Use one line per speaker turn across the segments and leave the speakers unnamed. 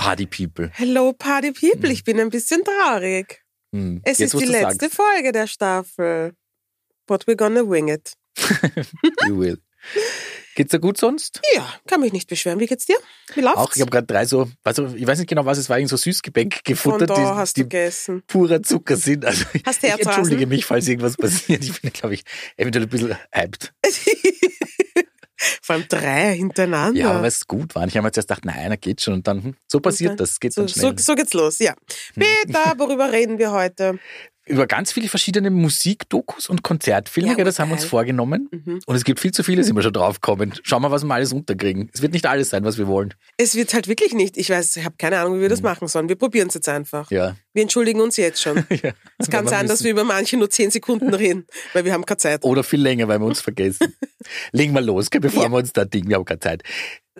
Party People.
Hello Party People, ich bin ein bisschen traurig.
Hm.
Es
Jetzt,
ist die letzte Folge der Staffel. But we're gonna wing it.
sagst. You will. Geht's dir gut sonst?
Ja, kann mich nicht beschweren. Wie geht's dir? Wie läuft's?
Auch, ich habe gerade drei so, also ich weiß nicht genau, was es war, irgend so Süßgebäck
Von
gefuttert,
da
die,
hast
die
du gegessen.
purer Zucker sind. Also ich,
Hast
ich
Herzrasen?
entschuldige mich, falls irgendwas passiert. Ich bin, glaube ich, eventuell ein bisschen hyped.
Vor allem drei hintereinander.
Ja, aber weil es gut war. Ich habe mir zuerst gedacht, nein, einer geht schon. Und dann, hm, so passiert
dann-
das, geht
so,
dann schnell.
so, so geht's los, ja. Peter, worüber reden wir heute?
Über ganz viele verschiedene Musikdokus und Konzertfilme,
Ja,
das haben wir uns vorgenommen.
Mhm.
Und es gibt viel zu viele, sind wir schon draufgekommen. Schauen wir, was wir alles unterkriegen. Es wird nicht alles sein, was wir wollen.
Es wird halt wirklich nicht. Ich weiß, ich habe keine Ahnung, wie wir das machen sollen. Wir probieren es jetzt einfach.
Mhm. Ja.
Wir entschuldigen uns jetzt schon.
ja.
Es kann sein, dass wir über manche nur zehn Sekunden reden, weil wir haben keine Zeit.
Oder viel länger, weil wir uns vergessen. Legen wir los, bevor
Ja.
wir uns da Ding, wir haben keine Zeit.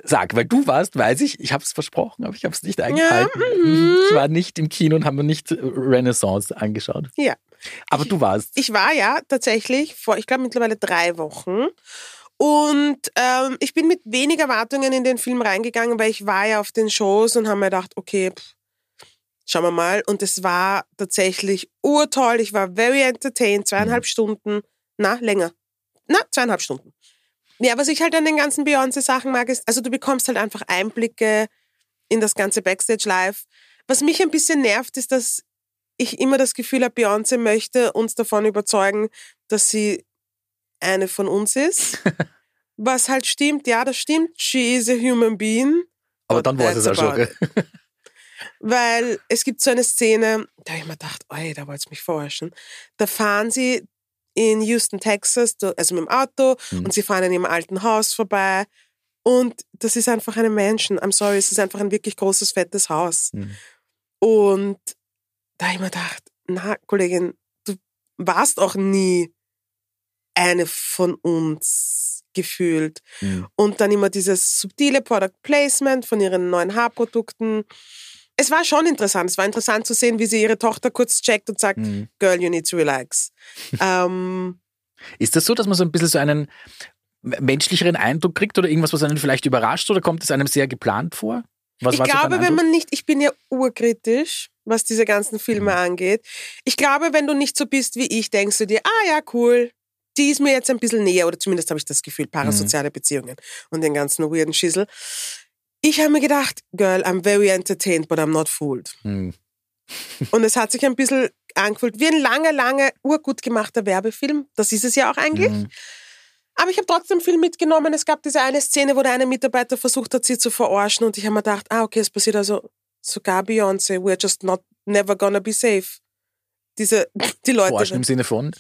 Sag, weil du warst, weiß ich, ich habe es versprochen, aber ich habe es nicht eingehalten.
mhm.
Ich war nicht im Kino und habe mir nicht Renaissance angeschaut.
Ja.
Aber du warst.
Ich war ja tatsächlich vor, ich glaube mittlerweile drei Wochen. Und ähm, ich bin mit weniger Erwartungen in den Film reingegangen, weil ich war ja auf den Shows und habe mir gedacht, okay, pff, schauen wir mal. Und es war tatsächlich urtoll. Ich war very entertained, zweieinhalb Stunden. Na, länger. Na, zweieinhalb Stunden. Ja, was ich halt an den ganzen Beyoncé-Sachen mag, ist, also du bekommst halt einfach Einblicke in das ganze Backstage Live. Was mich ein bisschen nervt, ist, dass ich immer das Gefühl habe, Beyoncé möchte uns davon überzeugen, dass sie eine von uns ist. Was halt stimmt, ja, das stimmt. She is a human being.
Aber dann war es auch schon.
Weil es gibt so eine Szene, da habe ich mir gedacht, ey, da wollt ihr mich verarschen. Da fahren sie in Houston, Texas, also mit dem Auto
Mhm.
und sie fahren an ihrem alten Haus vorbei. Und das ist einfach eine Menschen. I'm sorry, es ist einfach ein wirklich großes, fettes Haus.
Mhm.
Und da habe ich mir gedacht, na, Kollegin, du warst auch nie eine von uns gefühlt.
Mhm.
Und dann immer dieses subtile Product Placement von ihren neuen Haarprodukten. Es war schon interessant. Es war interessant zu sehen, wie sie ihre Tochter kurz checkt und sagt,
Mhm.
Girl, you need to relax. ähm,
Ist das so, dass man so ein bisschen so einen menschlicheren Eindruck kriegt oder irgendwas, was einen vielleicht überrascht oder kommt es einem sehr geplant vor? Was
ich glaube, wenn man nicht, ich bin ja urkritisch, was diese ganzen Filme
Mhm.
angeht. Ich glaube, wenn du nicht so bist wie ich, denkst du dir, ah ja, cool, die ist mir jetzt ein bisschen näher, oder zumindest habe ich das Gefühl, parasoziale
Mhm.
Beziehungen und den ganzen weirden Schissel. Ich habe mir gedacht, Girl, I'm very entertained, but I'm not fooled.
Hm.
Und es hat sich ein bisschen angefühlt wie ein langer, langer, urgut gemachter Werbefilm. Das ist es ja auch eigentlich.
Hm.
Aber ich habe trotzdem viel mitgenommen. Es gab diese eine Szene, wo der eine Mitarbeiter versucht hat, sie zu verarschen. Und ich habe mir gedacht, ah, okay, es passiert also sogar Beyoncé. We're just not, never gonna be safe. Diese, die Leute.
Forschen im Sinne von?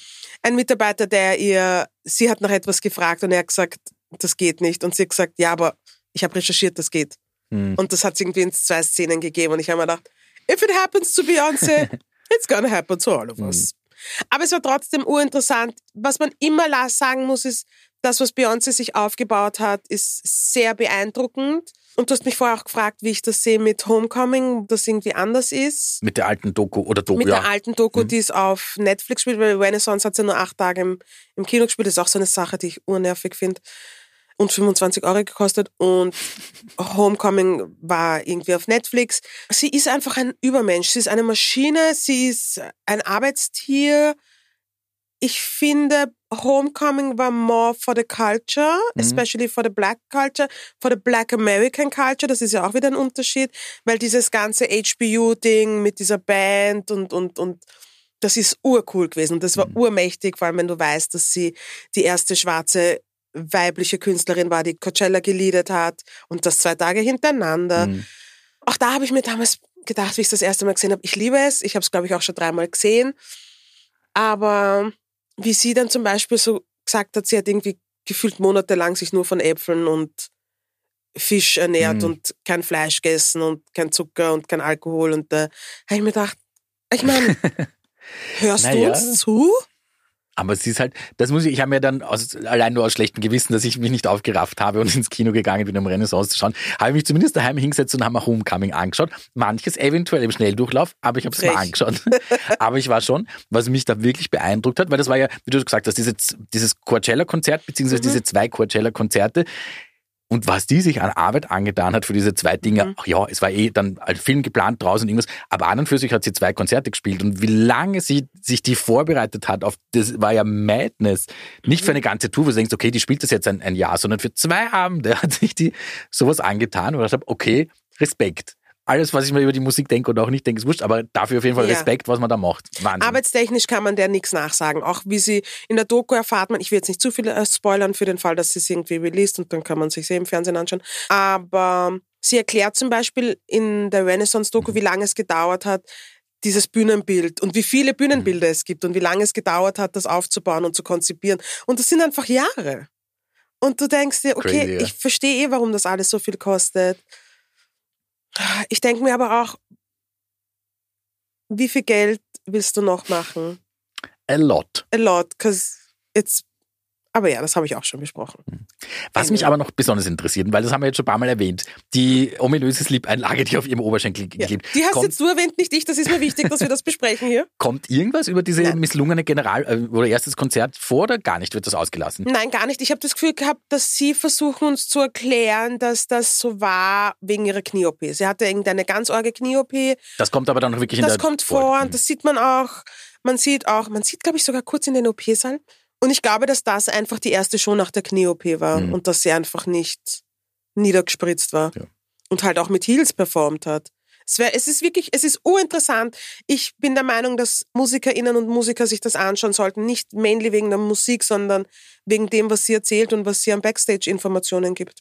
Ein Mitarbeiter, der ihr, sie hat nach etwas gefragt und er hat gesagt, das geht nicht. Und sie hat gesagt, ja, aber ich habe recherchiert, das geht.
Hm.
Und das hat es irgendwie in zwei Szenen gegeben. Und ich habe mir gedacht, if it happens to Beyoncé, it's gonna happen to all of us. Aber es war trotzdem urinteressant. Was man immer sagen muss, ist, das, was Beyoncé sich aufgebaut hat, ist sehr beeindruckend. Und du hast mich vorher auch gefragt, wie ich das sehe mit Homecoming, das irgendwie anders ist.
Mit der alten Doku oder Doku,
Mit
ja.
der alten Doku,
Mhm.
die es auf Netflix spielt, weil Renaissance hat ja nur acht Tage im, im Kino gespielt. Das ist auch so eine Sache, die ich urnervig finde. Und 25 Euro gekostet. Und Homecoming war irgendwie auf Netflix. Sie ist einfach ein Übermensch. Sie ist eine Maschine. Sie ist ein Arbeitstier. Ich finde, Homecoming war more for the culture,
Mhm.
especially for the black culture, for the black American culture. Das ist ja auch wieder ein Unterschied, weil dieses ganze HBU-Ding mit dieser Band und, und, und das ist urcool gewesen. Und das war
Mhm.
urmächtig, vor allem wenn du weißt, dass sie die erste schwarze weibliche Künstlerin war, die Coachella geleadet hat und das zwei Tage hintereinander.
Hm.
Auch da habe ich mir damals gedacht, wie ich es das erste Mal gesehen habe, ich liebe es. Ich habe es, glaube ich, auch schon dreimal gesehen. Aber wie sie dann zum Beispiel so gesagt hat, sie hat irgendwie gefühlt monatelang sich nur von Äpfeln und Fisch ernährt
Mhm.
und kein Fleisch gegessen und kein Zucker und kein Alkohol. Und da habe ich mir gedacht, ich meine, hörst du
Naja.
uns zu?
Aber es ist halt, das muss ich, ich habe mir dann aus, allein nur aus schlechtem Gewissen, dass ich mich nicht aufgerafft habe und ins Kino gegangen bin, um Renaissance zu schauen, habe ich mich zumindest daheim hingesetzt und habe mir Homecoming angeschaut. Manches eventuell im Schnelldurchlauf, aber ich habe es mal angeschaut. aber ich war schon, was mich da wirklich beeindruckt hat, weil das war ja, wie du gesagt hast, diese, dieses Coachella-Konzert, beziehungsweise
Mhm.
diese zwei Coachella-Konzerte, Und was die sich an Arbeit angetan hat für diese zwei Dinge,
Mhm.
ach ja, es war eh dann ein Film geplant draußen irgendwas, aber an und für sich hat sie zwei Konzerte gespielt und wie lange sie sich die vorbereitet hat auf das war ja Madness. Nicht
Mhm.
für eine ganze Tour, wo du denkst, okay, die spielt das jetzt ein, ein Jahr, sondern für zwei Abende hat sich die sowas angetan und ich habe, okay, Respekt. Alles, was ich mir über die Musik denke oder auch nicht denke, ist wurscht, aber dafür auf jeden Fall
Ja.
Respekt, was man da macht. Wahnsinn.
Arbeitstechnisch kann man der nichts nachsagen. Auch wie sie in der Doku erfahrt man, ich will jetzt nicht zu viel äh, spoilern für den Fall, dass sie es irgendwie released und dann kann man sich im Fernsehen anschauen. Aber sie erklärt zum Beispiel in der
Mhm.
Renaissance-Doku, wie lange es gedauert hat, dieses Bühnenbild und wie viele Bühnenbilder
Mhm.
es gibt und wie lange es gedauert hat, das aufzubauen und zu konzipieren. Und das sind einfach Jahre. Und du denkst dir, okay,
Crazy, ja.
ich verstehe eh, warum das alles so viel kostet. Ich denke mir aber auch, wie viel Geld willst du noch machen?
A lot.
A lot, because it's. Aber ja, das habe ich auch schon besprochen.
Was mich aber noch besonders interessiert, weil das haben wir jetzt schon ein paar Mal erwähnt, die ominöse Slip-Einlage, die auf ihrem Oberschenkel
Ja.
klebt.
Die hast
kommt,
jetzt du erwähnt, nicht ich. Das ist mir wichtig, dass wir das besprechen hier.
kommt irgendwas über diese
Nein.
misslungene General- äh, oder erstes Konzert vor oder gar nicht? Wird das ausgelassen?
Nein, gar nicht. Ich habe das Gefühl gehabt, dass sie versuchen uns zu erklären, dass das so war wegen ihrer Knie-OP. Sie hatte irgendeine ganz arge Knie-OP.
Das kommt aber dann noch wirklich in
Das
der
kommt vor und das sieht man auch. Man sieht auch, man sieht, glaube ich, sogar kurz in den OP-Saal. Und ich glaube, dass das einfach die erste Show nach der Knie-OP war
Mhm.
und dass sie einfach nicht niedergespritzt war
Ja.
und halt auch mit Heels performt hat. Es, wär, es ist wirklich, es ist urinteressant. Ich bin der Meinung, dass MusikerInnen und Musiker sich das anschauen sollten. Nicht mainly wegen der Musik, sondern wegen dem, was sie erzählt und was sie an Backstage-Informationen gibt.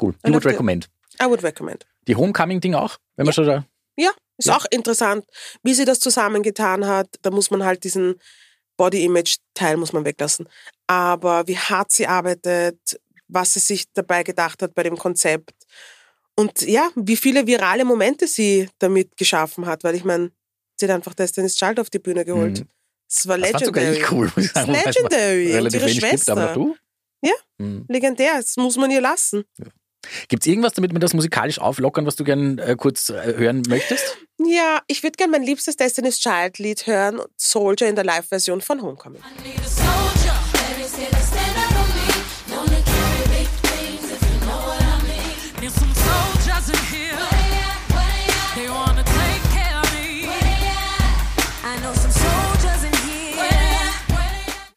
Cool. You would recommend.
I would recommend.
Die Homecoming-Ding auch? Wenn man schon da.
Ja, ist
Ja.
auch interessant, wie sie das zusammengetan hat. Da muss man halt diesen Body-Image-Teil muss man weglassen. Aber wie hart sie arbeitet, was sie sich dabei gedacht hat bei dem Konzept. Und ja, wie viele virale Momente sie damit geschaffen hat, weil ich meine, sie hat einfach Destiny's Child auf die Bühne geholt.
Mhm.
Das war
Das war sogar
legendary.
echt cool, muss ich
Das
sagen.
legendary. Und ihre
wenig gibt, aber
Schwester.
du?
Ja.
Mhm.
Legendär, das muss man ihr lassen.
Gibt es irgendwas, damit wir das musikalisch auflockern, was du gern äh, kurz äh, hören möchtest?
Ja, ich würde gerne mein liebstes Destiny's Child-Lied hören, Soldier in der Live-Version von Homecoming.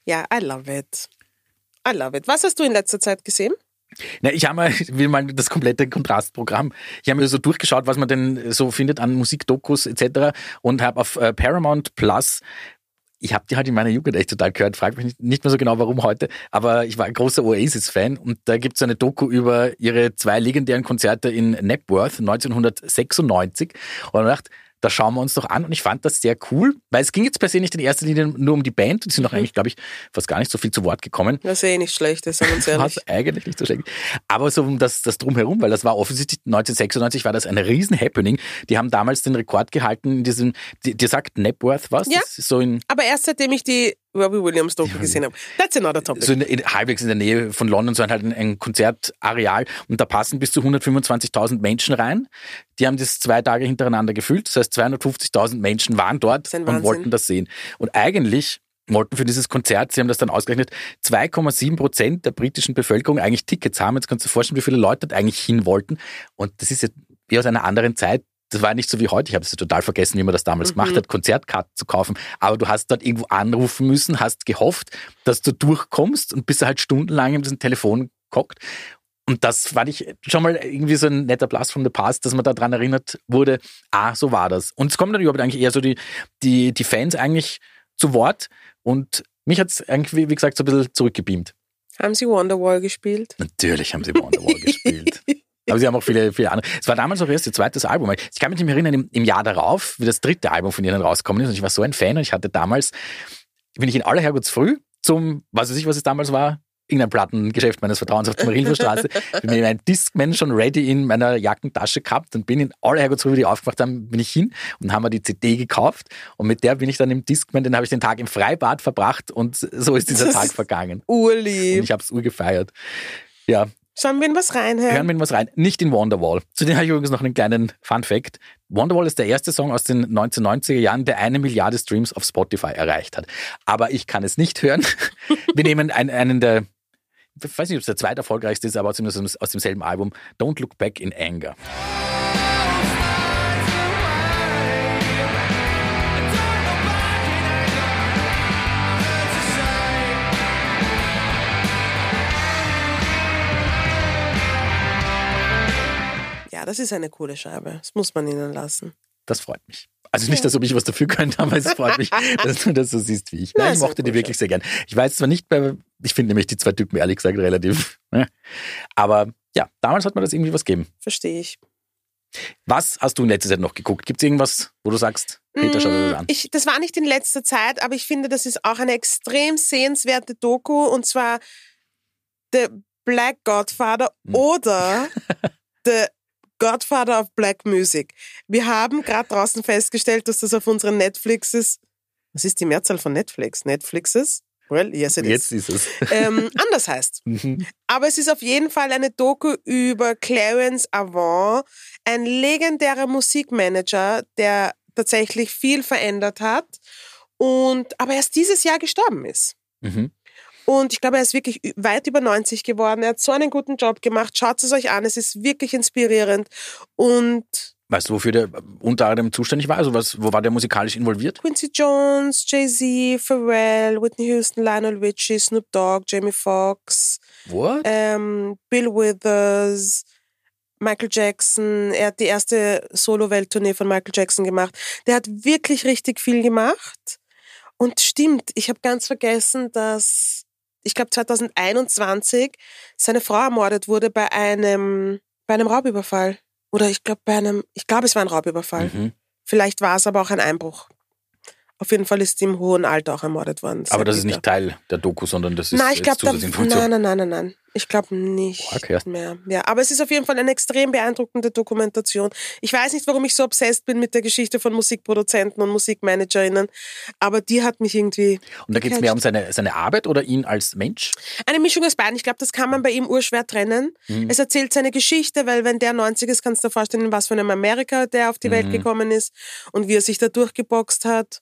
Ja, I love it. I love it. Was hast du in letzter Zeit gesehen?
Na, ich habe mal, will mal das komplette Kontrastprogramm. Ich habe mir so durchgeschaut, was man denn so findet an Musikdokus etc. und habe auf äh, Paramount Plus ich habe die halt in meiner Jugend echt total gehört, frag mich nicht, mehr so genau, warum heute, aber ich war ein großer Oasis-Fan und da gibt's eine Doku über ihre zwei legendären Konzerte in Napworth 1996 und ich dachte, das schauen wir uns doch an und ich fand das sehr cool, weil es ging jetzt per se nicht in erster Linie nur um die Band, die sind auch eigentlich, glaube ich, fast gar nicht so viel zu Wort gekommen,
Das ist eh nicht schlecht, das sagen wir uns ehrlich.
was eigentlich nicht so schlecht. Aber so um das, das Drumherum, weil das war offensichtlich 1996 war das ein riesen Happening. Die haben damals den Rekord gehalten in diesem, die- dir sagt Napworth was?
Ja.
So
Aber erst seitdem ich die Robbie Williams Doku gesehen habe. That's another topic.
so in, in, halbwegs in der Nähe von London, so ein, halt ein, ein Konzertareal und da passen bis zu 125.000 Menschen rein. Die haben das zwei Tage hintereinander gefüllt. Das heißt, 250.000 Menschen waren dort und wollten das sehen. Und eigentlich wollten für dieses Konzert, sie haben das dann ausgerechnet, 2,7 Prozent der britischen Bevölkerung eigentlich Tickets haben. Jetzt kannst du dir vorstellen, wie viele Leute dort eigentlich hin wollten. Und das ist jetzt wie aus einer anderen Zeit. Das war nicht so wie heute. Ich habe es total vergessen, wie man das damals
Mhm.
gemacht hat, Konzertkarten zu kaufen. Aber du hast dort irgendwo anrufen müssen, hast gehofft, dass du durchkommst und bist halt stundenlang in diesem Telefon gehockt. Und das fand ich schon mal irgendwie so ein netter Blast from the Past, dass man daran erinnert wurde, ah, so war das. Und es kommen dann überhaupt eigentlich eher so die, die, die Fans eigentlich zu Wort. Und mich hat es eigentlich, wie wie gesagt, so ein bisschen zurückgebeamt.
Haben sie Wonderwall gespielt?
Natürlich haben sie Wonderwall gespielt. Aber sie haben auch viele, viele andere. Es war damals auch erst ihr zweites Album. Ich kann mich nicht mehr erinnern, im, im Jahr darauf, wie das dritte Album von ihnen rausgekommen ist. Und ich war so ein Fan und ich hatte damals, bin ich in aller Herrgottsfrüh zum, was weiß ich, was es damals war, irgendein Plattengeschäft meines Vertrauens auf der Marilferstraße, bin mir mein Discman schon ready in meiner Jackentasche gehabt und bin in aller Herrgottsfrüh, wie die aufgemacht haben, bin ich hin und haben mir die CD gekauft und mit der bin ich dann im Discman, den habe ich den Tag im Freibad verbracht und so ist dieser
Das
Tag vergangen. Und
Urlieb.
ich habe es urgefeiert. Ja,
Sollen wir in was reinhören?
Hören wir in was rein. Nicht in Wonderwall. Zu dem habe ich übrigens noch einen kleinen Fun Fact. Wonderwall ist der erste Song aus den 1990er Jahren, der eine Milliarde Streams auf Spotify erreicht hat. Aber ich kann es nicht hören. Wir nehmen einen, einen der, ich weiß nicht, ob es der zweiterfolgreichste ist, aber zumindest aus demselben Album, Don't Look Back in Anger.
Ja, das ist eine coole Scheibe. Das muss man ihnen lassen.
Das freut mich. Also nicht, dass ob ich was dafür könnte, aber es freut mich, dass du das so siehst wie ich. Nein, ich mochte die wirklich sehr gern. Ich weiß zwar nicht, ich finde nämlich die zwei Typen ehrlich gesagt relativ, ne? aber ja, damals hat man das irgendwie was gegeben.
Verstehe ich.
Was hast du in letzter Zeit noch geguckt? Gibt es irgendwas, wo du sagst, Peter, schau dir das an?
Mm, Ich, das war nicht in letzter Zeit, aber ich finde, das ist auch eine extrem sehenswerte Doku und zwar The Black Godfather
Hm.
oder The Godfather of Black Music. Wir haben gerade draußen festgestellt, dass das auf unseren Netflixes, was ist die Mehrzahl von Netflix? Netflixes? Well, yes it
Jetzt
is.
ist es.
Ähm, anders heißt.
Mhm.
Aber es ist auf jeden Fall eine Doku über Clarence Avant, ein legendärer Musikmanager, der tatsächlich viel verändert hat und aber erst dieses Jahr gestorben ist.
Mhm.
Und ich glaube, er ist wirklich weit über 90 geworden. Er hat so einen guten Job gemacht. Schaut es euch an. Es ist wirklich inspirierend. Und
Weißt du, wofür der unter anderem zuständig war? Also was, wo war der musikalisch involviert?
Quincy Jones, Jay-Z, Pharrell, Whitney Houston, Lionel Richie, Snoop Dogg, Jamie Foxx,
What?
ähm, Bill Withers, Michael Jackson. Er hat die erste Solo-Welttournee von Michael Jackson gemacht. Der hat wirklich richtig viel gemacht. Und stimmt, ich habe ganz vergessen, dass ich glaube 2021 seine Frau ermordet wurde bei einem bei einem Raubüberfall oder ich glaube bei einem ich glaube es war ein Raubüberfall.
Mhm.
Vielleicht war es aber auch ein Einbruch. Auf jeden Fall ist sie im hohen Alter auch ermordet worden.
Aber das ist nicht Teil der Doku, sondern das ist
Nein, ich
jetzt Zusatzinformation.
nein, nein, nein, nein, nein. Ich glaube nicht
Okay.
mehr. Ja, aber es ist auf jeden Fall eine extrem beeindruckende Dokumentation. Ich weiß nicht, warum ich so obsessed bin mit der Geschichte von Musikproduzenten und Musikmanagerinnen, aber die hat mich irgendwie
Und da geht es mehr um seine, seine Arbeit oder ihn als Mensch?
eine Mischung aus beiden. Ich glaube, das kann man bei ihm urschwer trennen.
Mhm.
Es erzählt seine Geschichte, weil wenn der 90 ist, kannst du dir vorstellen, was für einem Amerika der auf die Welt
Mhm.
gekommen ist und wie er sich da durchgeboxt hat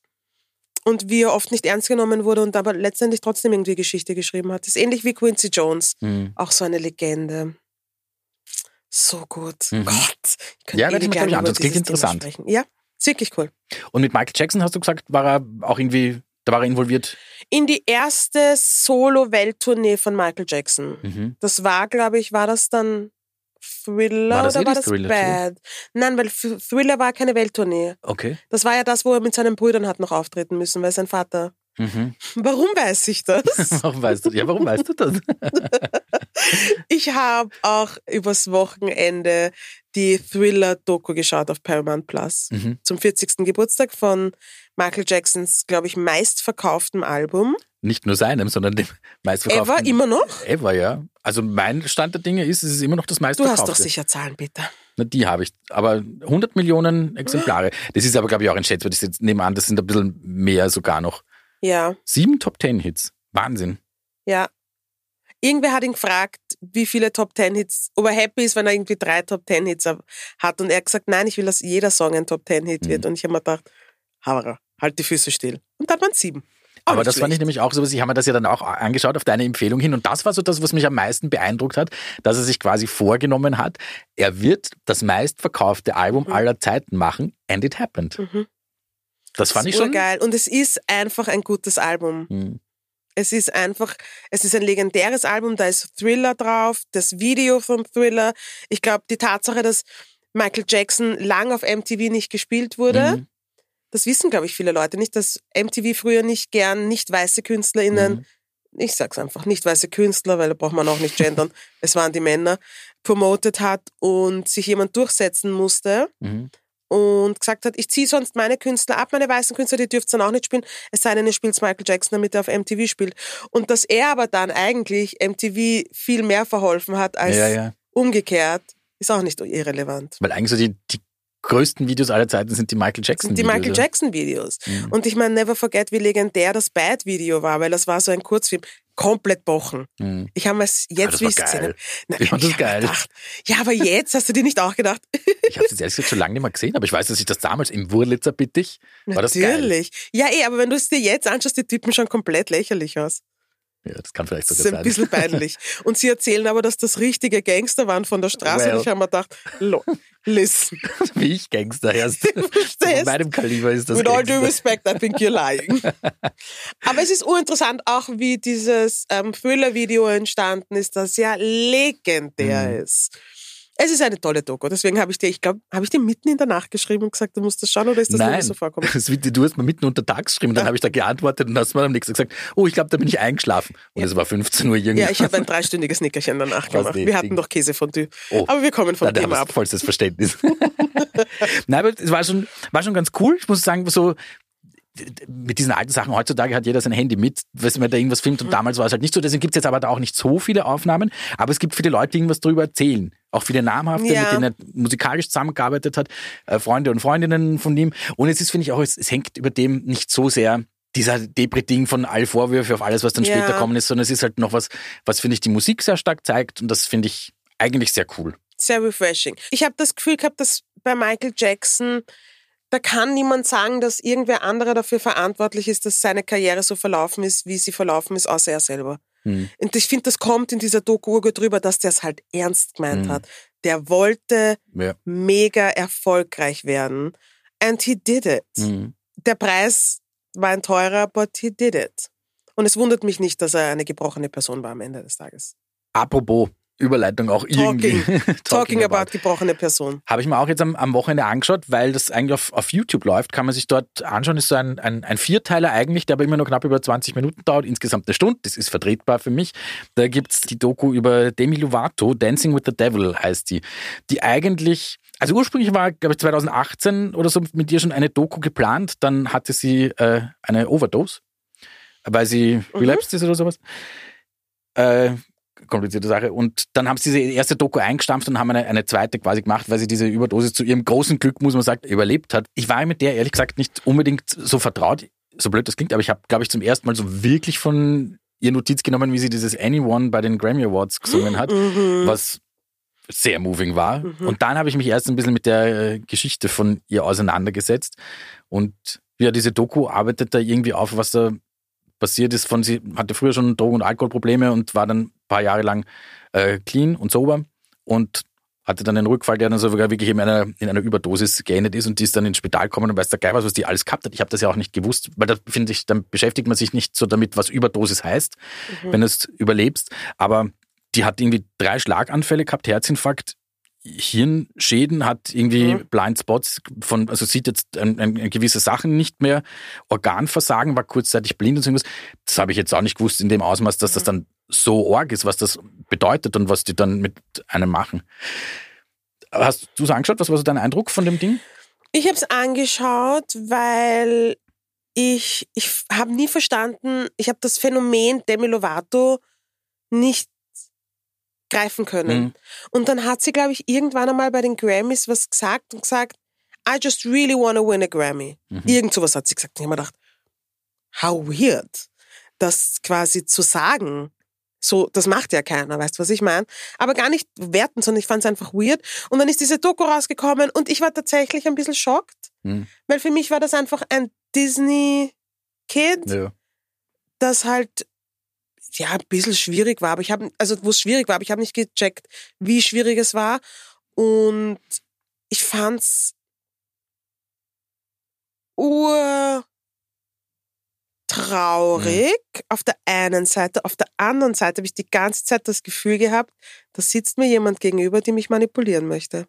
und wie er oft nicht ernst genommen wurde und aber letztendlich trotzdem irgendwie Geschichte geschrieben hat. Das ist ähnlich wie Quincy Jones.
Mhm.
Auch so eine Legende. So gut.
Mhm.
Gott. Ich könnte
Ja, werde ich mir, anschauen. Das klingt interessant.
Ja, ist wirklich cool.
Und mit Michael Jackson hast du gesagt, war er auch irgendwie, da war er involviert?
In die erste Solo-Welttournee von Michael Jackson.
Mhm.
Das war, glaube ich, war das dann Thriller
War das
oder
eh
war
die
das
Thriller
Bad? Nein, weil Thriller war keine Welttournee.
Okay.
Das war ja das, wo er mit seinen Brüdern hat noch auftreten müssen, weil sein Vater.
Mhm.
Warum weiß ich das?
Warum weißt du, ja, warum weißt du das?
ich habe auch übers Wochenende die Thriller-Doku geschaut auf Paramount Plus.
Mhm.
Zum 40. Geburtstag von Michael Jacksons, glaube ich, meistverkauftem Album.
Nicht nur seinem, sondern dem meistverkauften.
Ever, immer noch?
Ever, ja. Also mein Stand der Dinge ist, es ist immer noch das
Du
meistverkaufte.
hast doch sicher Zahlen, Peter.
Na, die habe ich. Aber 100 Millionen Exemplare. Das ist aber, glaube ich, auch ein Schätz, weil jetzt nehme an, das sind ein bisschen mehr sogar noch.
Ja,
Sieben Top Ten Hits. Wahnsinn.
ja. Irgendwer hat ihn gefragt, wie viele Top Ten Hits, ob er happy ist, wenn er irgendwie drei Top Ten Hits hat. Und er hat gesagt, nein, ich will, dass jeder Song ein Top Ten Hit
Mhm.
wird. Und ich habe mir gedacht, Havara, halt die Füße still. Und dann waren sieben.
Aber das fand ich
schlecht.
nämlich auch so, ich habe mir das ja dann auch angeschaut auf deine Empfehlung hin und das war so das, was mich am meisten beeindruckt hat, dass er sich quasi vorgenommen hat, er wird das meistverkaufte Album aller Zeiten machen and it happened.
Mhm.
Das fand ich schon.
geil. Und es ist einfach ein gutes Album.
Hm.
Es ist einfach, es ist ein legendäres Album, da ist Thriller drauf, das Video vom Thriller. Ich glaube, die Tatsache, dass Michael Jackson lang auf MTV nicht gespielt wurde,
Mhm.
Das wissen, glaube ich, viele Leute nicht, dass MTV früher nicht gern nicht weiße KünstlerInnen,
Mhm.
ich sag's einfach, nicht weiße Künstler, weil da braucht man auch nicht gendern, es waren die Männer, promotet hat und sich jemand durchsetzen musste
Mhm.
und gesagt hat, ich ziehe sonst meine Künstler ab, meine weißen Künstler, die dürft dann auch nicht spielen, es sei denn, ihr spielt Michael Jackson, damit er auf MTV spielt. Und dass er aber dann eigentlich MTV viel mehr verholfen hat als
Ja, ja.
umgekehrt, ist auch nicht irrelevant.
Weil eigentlich so die, die größten Videos aller Zeiten sind die Michael Jackson
sind die
Videos.
Michael
ja.
Jackson Videos.
Mhm.
Und ich meine, never forget, wie legendär das Bad Video war, weil das war so ein Kurzfilm. Komplett bochen.
Mhm.
Ich habe es
Ah,
jetzt wisst ihr,
geil.
ne? Nein,
Ich fand das geil.
Gedacht, ja, aber jetzt hast du dir nicht auch gedacht?
Ich habe es jetzt ehrlich gesagt schon lange nicht mehr gesehen, aber ich weiß, dass ich das damals im Wurlitzer Bittig war das geil.
Natürlich. Ja, eh, aber wenn du es dir jetzt anschaust, die Typen schon komplett lächerlich aus.
Ja, das kann vielleicht
Das
sogar
ist ein
sein.
bisschen peinlich. Und sie erzählen aber, dass das richtige Gangster waren von der Straße.
Well.
Und ich habe mir gedacht, lo, listen,
Wie ich Gangster erst.
Verstehst?
meinem Kaliber ist das
With all due
Gangster.
respect, I think you're lying. Aber es ist urinteressant auch, wie dieses ähm, Thriller-Video entstanden ist, das ja legendär
Mhm.
ist. Es ist eine tolle Doku. Deswegen habe ich dir, ich glaube, habe ich dir mitten in der Nacht geschrieben und gesagt, du musst das schauen oder ist das
Nein,
so vorkommen?
du hast mir mitten unter Tag geschrieben, dann
Ja.
habe ich da geantwortet und hast mir am nächsten gesagt, oh, ich glaube, da bin ich eingeschlafen. Und es war 15 Uhr irgendwie.
Ja, ich habe ein dreistündiges Nickerchen danach gemacht. Wir hatten
Ding.
doch Käsefondue.
Oh.
Aber wir kommen vom
da
Thema ab.
vollstes Verständnis. Nein, aber es war schon, war schon ganz cool. Ich muss sagen, so mit diesen alten Sachen, heutzutage hat jeder sein Handy mit, wenn man da irgendwas filmt
Mhm.
und damals war es halt nicht so. Deswegen gibt es jetzt aber da auch nicht so viele Aufnahmen, aber es gibt viele Leute, die irgendwas drüber erzählen. Auch viele namhafte,
Ja.
mit denen er musikalisch zusammengearbeitet hat, äh, Freunde und Freundinnen von ihm. Und es ist, finde ich auch, es, es hängt über dem nicht so sehr dieser Depri-Ding von all Vorwürfe auf alles, was dann
Ja.
später kommen ist, sondern es ist halt noch was, was finde ich die Musik sehr stark zeigt und das finde ich eigentlich sehr cool.
Sehr refreshing. Ich habe das Gefühl gehabt, dass bei Michael Jackson, da kann niemand sagen, dass irgendwer anderer dafür verantwortlich ist, dass seine Karriere so verlaufen ist, wie sie verlaufen ist, außer er selber.
Hm.
Und ich finde, das kommt in dieser Doku drüber, dass der es halt ernst gemeint
Mhm.
hat. Der wollte
Ja.
mega erfolgreich werden. And he did it.
Mhm.
Der Preis war ein teurer, but he did it. Und es wundert mich nicht, dass er eine gebrochene Person war am Ende des Tages.
Apropos Überleitung auch irgendwie.
Talking. Talking about gebrochene Person.
Habe ich mir auch jetzt am, am Wochenende angeschaut, weil das eigentlich auf, auf YouTube läuft, kann man sich dort anschauen. Ist so ein, ein, ein Vierteiler eigentlich, der aber immer nur knapp über 20 Minuten dauert, insgesamt eine Stunde. Das ist vertretbar für mich. Da gibt's die Doku über Demi Lovato, Dancing with the Devil heißt die. Die eigentlich, also ursprünglich war, glaube ich, 2018 oder so mit ihr schon eine Doku geplant. Dann hatte sie äh, eine Overdose, weil sie relapsed ist oder sowas. Äh, komplizierte Sache. Und dann haben sie diese erste Doku eingestampft und haben eine, eine zweite quasi gemacht, weil sie diese Überdosis zu ihrem großen Glück, muss man sagen, überlebt hat. Ich war mit der ehrlich gesagt nicht unbedingt so vertraut, so blöd das klingt, aber ich habe, glaube ich, zum ersten Mal so wirklich von ihr Notiz genommen, wie sie dieses Anyone bei den Grammy Awards gesungen hat,
Mhm.
was sehr moving war. Und dann habe ich mich erst ein bisschen mit der äh, Geschichte von ihr auseinandergesetzt. Und ja, diese Doku arbeitet da irgendwie auf, was da passiert ist. Von sie hatte früher schon Drogen- und Alkoholprobleme und war dann paar Jahre lang äh, clean und sober und hatte dann einen Rückfall, der dann sogar wirklich in einer, in einer Überdosis geendet ist und die ist dann ins Spital gekommen und weiß der Geil was, was die alles gehabt hat. Ich habe das ja auch nicht gewusst, weil da finde ich, dann beschäftigt man sich nicht so damit, was Überdosis heißt, wenn du es überlebst. Aber die hat irgendwie drei Schlaganfälle gehabt, Herzinfarkt, Hirnschäden, hat irgendwie
Mhm.
Blind Spots von, also sieht jetzt ein, ein, gewisse Sachen nicht mehr, Organversagen, war kurzzeitig blind und so irgendwas. Das habe ich jetzt auch nicht gewusst in dem Ausmaß, dass das dann so arg ist, was das bedeutet und was die dann mit einem machen. Hast du es angeschaut? Was war so dein Eindruck von dem Ding?
Ich habe es angeschaut, weil ich, ich habe nie verstanden, ich habe das Phänomen Demi Lovato nicht greifen können.
Mhm.
Und dann hat sie, glaube ich, irgendwann einmal bei den Grammys was gesagt und gesagt, I just really want to win a Grammy.
Mhm.
Irgend sowas hat sie gesagt. Und ich habe mir gedacht, how weird, das quasi zu sagen. So, das macht ja keiner, weißt du, was ich meine? Aber gar nicht werten, sondern ich fand es einfach weird. Und dann ist diese Doku rausgekommen und ich war tatsächlich ein bisschen schockt,
Mhm.
weil für mich war das einfach ein Disney-Kid,
Ja.
das halt ja ein bisschen schwierig war, aber ich habe also wo es schwierig war, aber ich habe nicht gecheckt, wie schwierig es war. Und ich fand's ur traurig auf der einen Seite, auf der anderen Seite habe ich die ganze Zeit das Gefühl gehabt, da sitzt mir jemand gegenüber, die mich manipulieren möchte.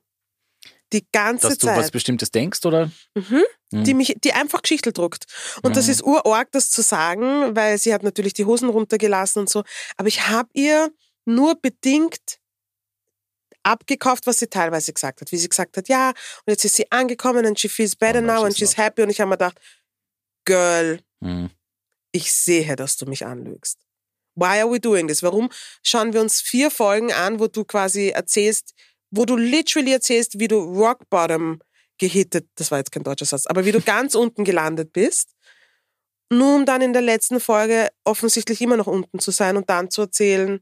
Die ganze
Dass du
Zeit
was Bestimmtes denkst oder?
mhm.
Mhm.
die mich, die einfach Geschichtel druckt. Und das
Mhm.
ist urorg, das zu sagen, weil sie hat natürlich die Hosen runtergelassen und so. Aber ich habe ihr nur bedingt abgekauft, was sie teilweise gesagt hat. Wie sie gesagt hat, ja, und jetzt ist sie angekommen and she feels better
Oh, no,
now and
she's
she's happy. Und ich habe mir gedacht, Girl,
Mhm.
ich sehe, dass du mich anlügst. Why are we doing this? Warum schauen wir uns vier Folgen an, wo du quasi erzählst, wo du literally erzählst, wie du Rock Bottom gehittet, das war jetzt kein deutscher Satz, aber wie du ganz unten gelandet bist, nur um dann in der letzten Folge offensichtlich immer noch unten zu sein und dann zu erzählen,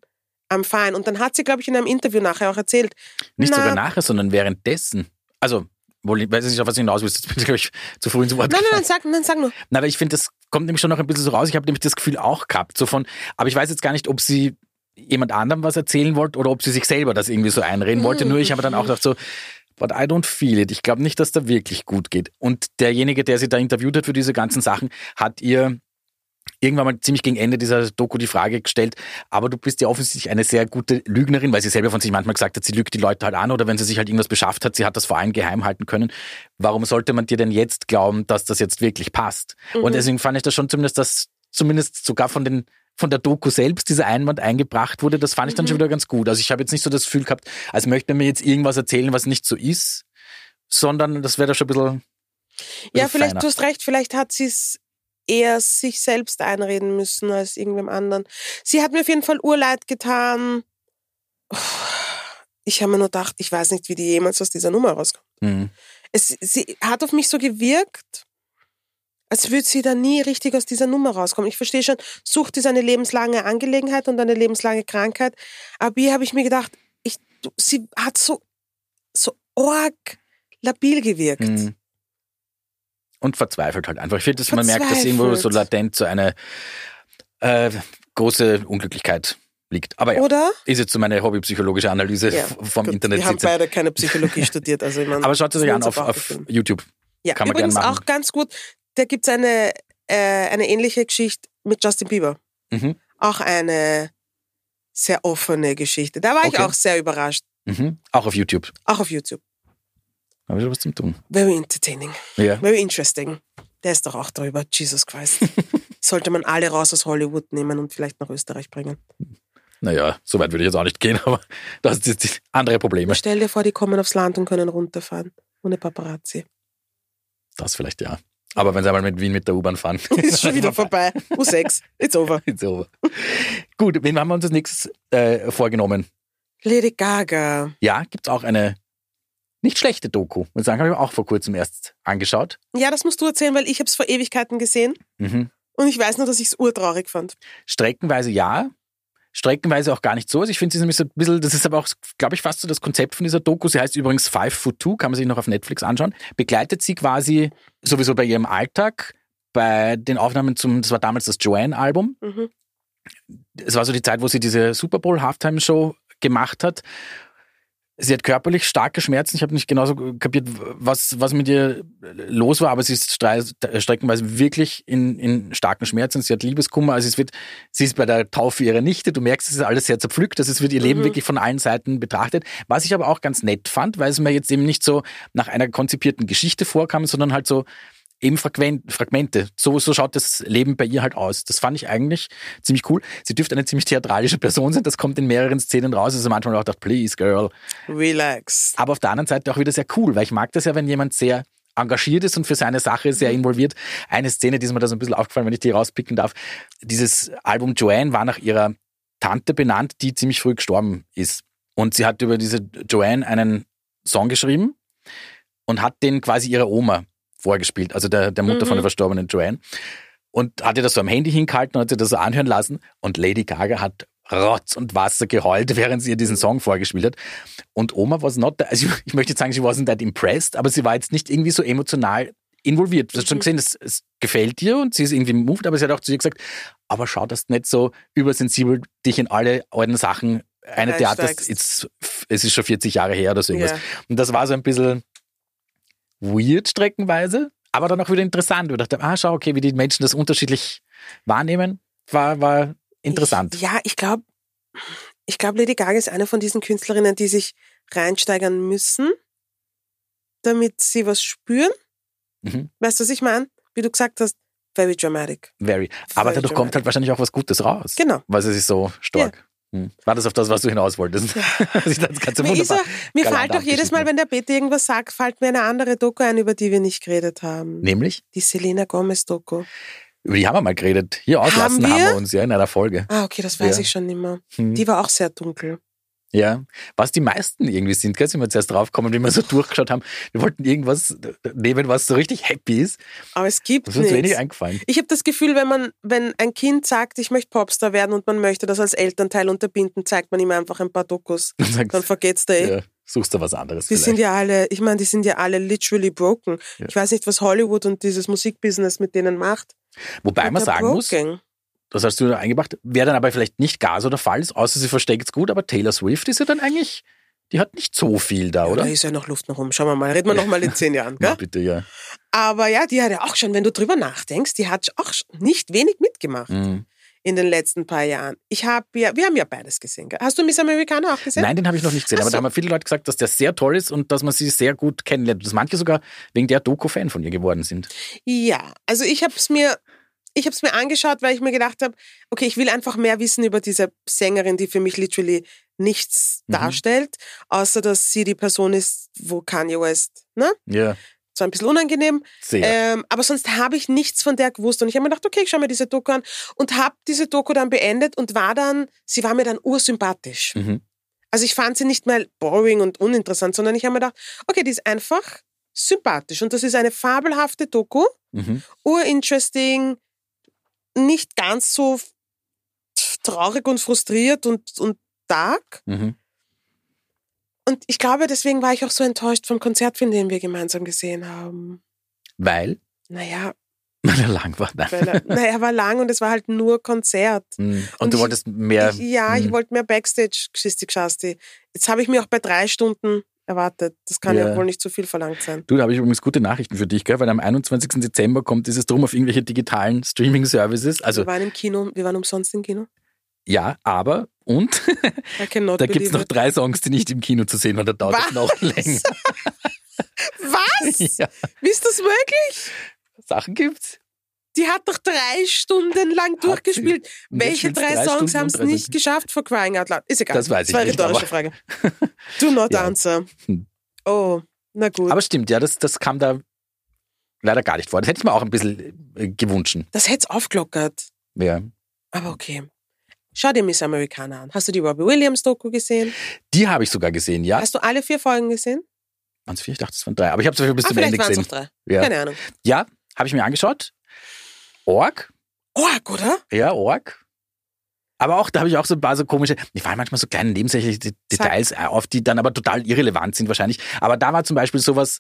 I'm fine. Und dann hat sie, glaube ich, in einem Interview nachher auch erzählt,
Nicht
Na.
sogar nachher, sondern währenddessen. Also, wohl, ich weiß nicht, auf was du hinaus willst. Jetzt bin ich, glaube ich, zu früh ins Wort
nein, nein, nein, sag, nein, sag nur.
Na, aber ich finde, das kommt nämlich schon noch ein bisschen so raus. Ich habe nämlich das Gefühl auch gehabt, so von, aber ich weiß jetzt gar nicht, ob sie jemand anderem was erzählen wollte oder ob sie sich selber das irgendwie so einreden wollte. Nur ich habe dann auch gedacht so, but I don't feel it. Ich glaube nicht, dass da wirklich gut geht. Und derjenige, der sie da interviewt hat für diese ganzen Sachen, hat ihr irgendwann mal ziemlich gegen Ende dieser Doku die Frage gestellt, aber du bist ja offensichtlich eine sehr gute Lügnerin, weil sie selber von sich manchmal gesagt hat, sie lügt die Leute halt an oder wenn sie sich halt irgendwas beschafft hat, sie hat das vor allem geheim halten können. Warum sollte man dir denn jetzt glauben, dass das jetzt wirklich passt? Und deswegen fand ich das schon zumindest, dass zumindest sogar von den von der Doku selbst dieser Einwand eingebracht wurde, das fand ich dann schon wieder ganz gut. Also ich habe jetzt nicht so das Gefühl gehabt, als möchte man mir jetzt irgendwas erzählen, was nicht so ist, sondern das wäre da schon ein bisschen,
Ja, vielleicht,
feiner.
du hast recht, vielleicht hat sie es eher sich selbst einreden müssen als irgendwem anderen. Sie hat mir auf jeden Fall Urleid getan. Ich habe mir nur gedacht, ich weiß nicht, wie die jemals aus dieser Nummer rauskommt.
Mhm.
Es, sie hat auf mich so gewirkt, als würde sie da nie richtig aus dieser Nummer rauskommen. Ich verstehe schon, Sucht ist eine lebenslange Angelegenheit und eine lebenslange Krankheit. Aber hier habe ich mir gedacht, ich, sie hat so, so arg labil gewirkt.
Mhm. Und verzweifelt halt einfach. Ich finde, dass man merkt, dass irgendwo so latent so eine äh, große Unglücklichkeit liegt. Aber ja,
Oder?
ist jetzt so meine hobbypsychologische Analyse
Ja,
vom
Gut,
Internet.
Wir haben beide keine Psychologie studiert. Also ich meine,
Aber schaut es euch an auf, auf. YouTube.
Ja,
kann man
übrigens auch ganz gut, da gibt's eine, äh, eine ähnliche Geschichte mit Justin Bieber.
Mhm.
Auch eine sehr offene Geschichte. Da war ich
Okay.
auch sehr überrascht.
Mhm. Auch auf YouTube.
Auch auf YouTube.
Habe ich schon was zum Tun.
Very entertaining.
Ja.
Very interesting. Der ist doch auch drüber. Jesus Christ. Sollte man alle raus aus Hollywood nehmen und vielleicht nach Österreich bringen.
Naja, so weit würde ich jetzt auch nicht gehen, aber das sind andere Probleme.
Stell dir vor, die kommen aufs Land und können runterfahren. Ohne Paparazzi.
Das vielleicht ja. Aber wenn sie einmal mit Wien mit der U-Bahn fahren.
Ist schon wieder vorbei. U6. It's over.
It's over. Gut, wen haben wir uns als nächstes äh, vorgenommen?
Lady Gaga.
Ja, gibt's auch eine nicht schlechte Doku. Ich sagen, habe ich mir auch vor kurzem erst angeschaut.
Ja, das musst du erzählen, weil ich habe es vor Ewigkeiten gesehen.
Mhm.
Und ich weiß nur, dass ich es urtraurig fand.
Streckenweise ja, streckenweise auch gar nicht so. Also ich finde sie nämlich so ein bisschen, das ist aber auch, glaube ich, fast so das Konzept von dieser Doku. Sie heißt übrigens Five Foot Two, kann man sich noch auf Netflix anschauen. Begleitet sie quasi sowieso bei ihrem Alltag, bei den Aufnahmen zum, das war damals das Joanne-Album.
Mhm.
Es war so die Zeit, wo sie diese Super Bowl Halftime Show gemacht hat. Sie hat körperlich starke Schmerzen. Ich habe nicht genauso kapiert, was, was mit ihr los war, aber sie ist stre- streckenweise wirklich in, in starken Schmerzen. Sie hat Liebeskummer. Also es wird, sie ist bei der Taufe ihrer Nichte. Du merkst, es ist alles sehr zerpflückt. Also es wird ihr Leben
Mhm.
wirklich von allen Seiten betrachtet. Was ich aber auch ganz nett fand, weil es mir jetzt eben nicht so nach einer konzipierten Geschichte vorkam, sondern halt so eben Fragment, Fragmente. So, so schaut das Leben bei ihr halt aus. Das fand ich eigentlich ziemlich cool. Sie dürfte eine ziemlich theatralische Person sein. Das kommt in mehreren Szenen raus. Also manchmal auch gedacht, please, girl.
Relax.
Aber auf der anderen Seite auch wieder sehr cool, weil ich mag das ja, wenn jemand sehr engagiert ist und für seine Sache sehr involviert. Eine Szene, die ist mir da so ein bisschen aufgefallen, wenn ich die rauspicken darf. Dieses Album Joanne war nach ihrer Tante benannt, die ziemlich früh gestorben ist. Und sie hat über diese Joanne einen Song geschrieben und hat den quasi ihrer Oma vorgespielt, also der, der Mutter von der verstorbenen Joanne. Und hat ihr das so am Handy hingehalten und hat sie das so anhören lassen. Und Lady Gaga hat Rotz und Wasser geheult, während sie ihr diesen Song vorgespielt hat. Und Oma was not, also ich, möchte jetzt sagen, sie wasn't that impressed, aber sie war jetzt nicht irgendwie so emotional involviert. Du hast schon gesehen, es, es gefällt ihr und sie ist irgendwie moved, aber sie hat auch zu ihr gesagt, aber schau, dass du nicht so übersensibel dich in alle alten Sachen eine Theater, es ist schon 40 Jahre her oder so irgendwas.
Ja.
Und das war so ein bisschen weird streckenweise, aber dann auch wieder interessant. Ich dachte, ah, schau, okay, wie die Menschen das unterschiedlich wahrnehmen, war, war interessant.
Ich, ja, ich glaube, ich glaube, Lady Gaga ist eine von diesen Künstlerinnen, die sich reinsteigern müssen, damit sie was spüren.
Mhm.
Weißt du, was ich meine? Wie du gesagt hast, very dramatic.
Very. Aber
Voll
dadurch kommt
dramatic.
halt wahrscheinlich auch was Gutes raus.
Genau.
Weil es ist so stark. Hm. War das auf das, was du hinaus wolltest? Das
Mir, er, mir fällt doch jedes Mal, wenn der Peter irgendwas sagt, fällt mir eine andere Doku ein, über die wir nicht geredet haben.
Nämlich,
Die Selena Gomez Doku.
über die haben wir mal geredet. Hier auslassen
Haben
haben
wir?
wir uns ja in einer Folge.
Ah, okay, das weiß
Ja.
ich schon nicht mehr.
Hm.
Die war auch sehr dunkel.
Ja, was die meisten irgendwie sind, gell, sind wir zuerst draufgekommen, wie wir so durchgeschaut haben. Wir wollten irgendwas nehmen, was so richtig happy ist.
Aber es gibt
Das ist uns wenig
nichts.
eingefallen.
Ich habe das Gefühl, wenn man, wenn ein Kind sagt, ich möchte Popstar werden und man möchte das als Elternteil unterbinden, zeigt man ihm einfach ein paar Dokus.
Dann sagst,
Dann vergeht's da eh.
ja, suchst du was anderes
Die
vielleicht.
sind ja alle, ich meine, die sind ja alle literally broken.
Ja.
Ich weiß nicht, was Hollywood und dieses Musikbusiness mit denen macht.
Wobei man sagen muss,
Brooking.
Das hast du da eingebracht, wäre dann aber vielleicht nicht gar so der Fall ist, außer sie versteckt es gut, aber Taylor Swift ist ja dann eigentlich, die hat nicht so viel da,
Ja,
oder?
Da ist ja noch Luft nach oben. Schauen wir mal. Reden wir noch mal in zehn Jahren.
Ja,
Gell?
bitte, ja.
Aber ja, die hat ja auch schon, wenn du drüber nachdenkst, die hat auch nicht wenig mitgemacht
Mhm.
in den letzten paar Jahren. Ich habe ja, wir haben ja beides gesehen. Gell? Hast du Miss Americana auch gesehen?
Nein, den habe ich noch nicht gesehen,
Ach
aber da
so.
haben viele Leute gesagt, dass der sehr toll ist und dass man sie sehr gut kennenlernt. Dass manche sogar wegen der Doku Fan von ihr geworden sind.
Ja, also ich habe es mir, ich habe es mir angeschaut, weil ich mir gedacht habe, okay, ich will einfach mehr wissen über diese Sängerin, die für mich literally nichts
Mhm.
darstellt, außer dass sie die Person ist, wo Kanye West, ne?
Ja,
Zwar ein bisschen unangenehm,
sehr.
ähm, aber sonst habe ich nichts von der gewusst. Und ich habe mir gedacht, okay, ich schaue mir diese Doku an und habe diese Doku dann beendet und war dann, sie war mir dann ursympathisch.
Mhm.
Also ich fand sie nicht mehr boring und uninteressant, sondern ich habe mir gedacht, okay, die ist einfach sympathisch und das ist eine fabelhafte Doku
Mhm.
urinteresting, nicht ganz so traurig und frustriert und, und dark.
Mhm.
Und ich glaube, deswegen war ich auch so enttäuscht vom Konzertfilm, den wir gemeinsam gesehen haben.
Weil,
Naja,
weil er lang war. Nein.
weil er, naja, er war lang und es war halt nur Konzert.
Mhm. Und,
Und
du
ich-
wolltest mehr.
ich, ja, ich
Mhm.
wollte mehr Backstage, Geschisti Geschasti. Jetzt habe ich mir auch bei drei Stunden erwartet. Das kann ja,
Ja.
wohl nicht zu viel verlangt sein.
Du, da habe ich übrigens gute Nachrichten für dich, gell? weil am 21. Dezember kommt dieses drum auf irgendwelche digitalen Streaming-Services. Also
wir waren im Kino, wir waren umsonst im Kino.
ja, aber und da gibt es noch drei Songs, die nicht im Kino zu sehen waren. Da dauert es noch länger.
Was?
ja,
Ist das möglich?
Sachen gibt's.
Die hat doch drei Stunden lang
sie?
durchgespielt. Welche drei,
drei
Songs haben es nicht geschafft vor Crying Out Loud? Ist egal.
Das weiß ich
war eine rhetorische Frage. Do not
Ja.
answer.
Hm.
Oh, na gut.
Aber stimmt, ja, das, das kam da leider gar nicht vor. Das hätte ich mir auch ein bisschen äh, gewünscht.
das hätte es aufgelockert.
Ja.
Aber okay. Schau dir Miss Americana an. Hast du die Robbie Williams Doku gesehen?
Die habe ich sogar gesehen, ja.
Hast du alle vier Folgen gesehen?
Waren es vier? Ich dachte, es waren drei. Aber ich habe es bis
ah,
zum Ende gesehen.
auch drei.
Ja,
Keine Ahnung.
ja habe ich mir angeschaut. Org,
Org, oder?
ja, Org. Aber auch, da habe ich auch so ein paar so komische, die fallen manchmal so kleine nebensächliche De- Details auf, die dann aber total irrelevant sind wahrscheinlich. Aber da war zum Beispiel sowas,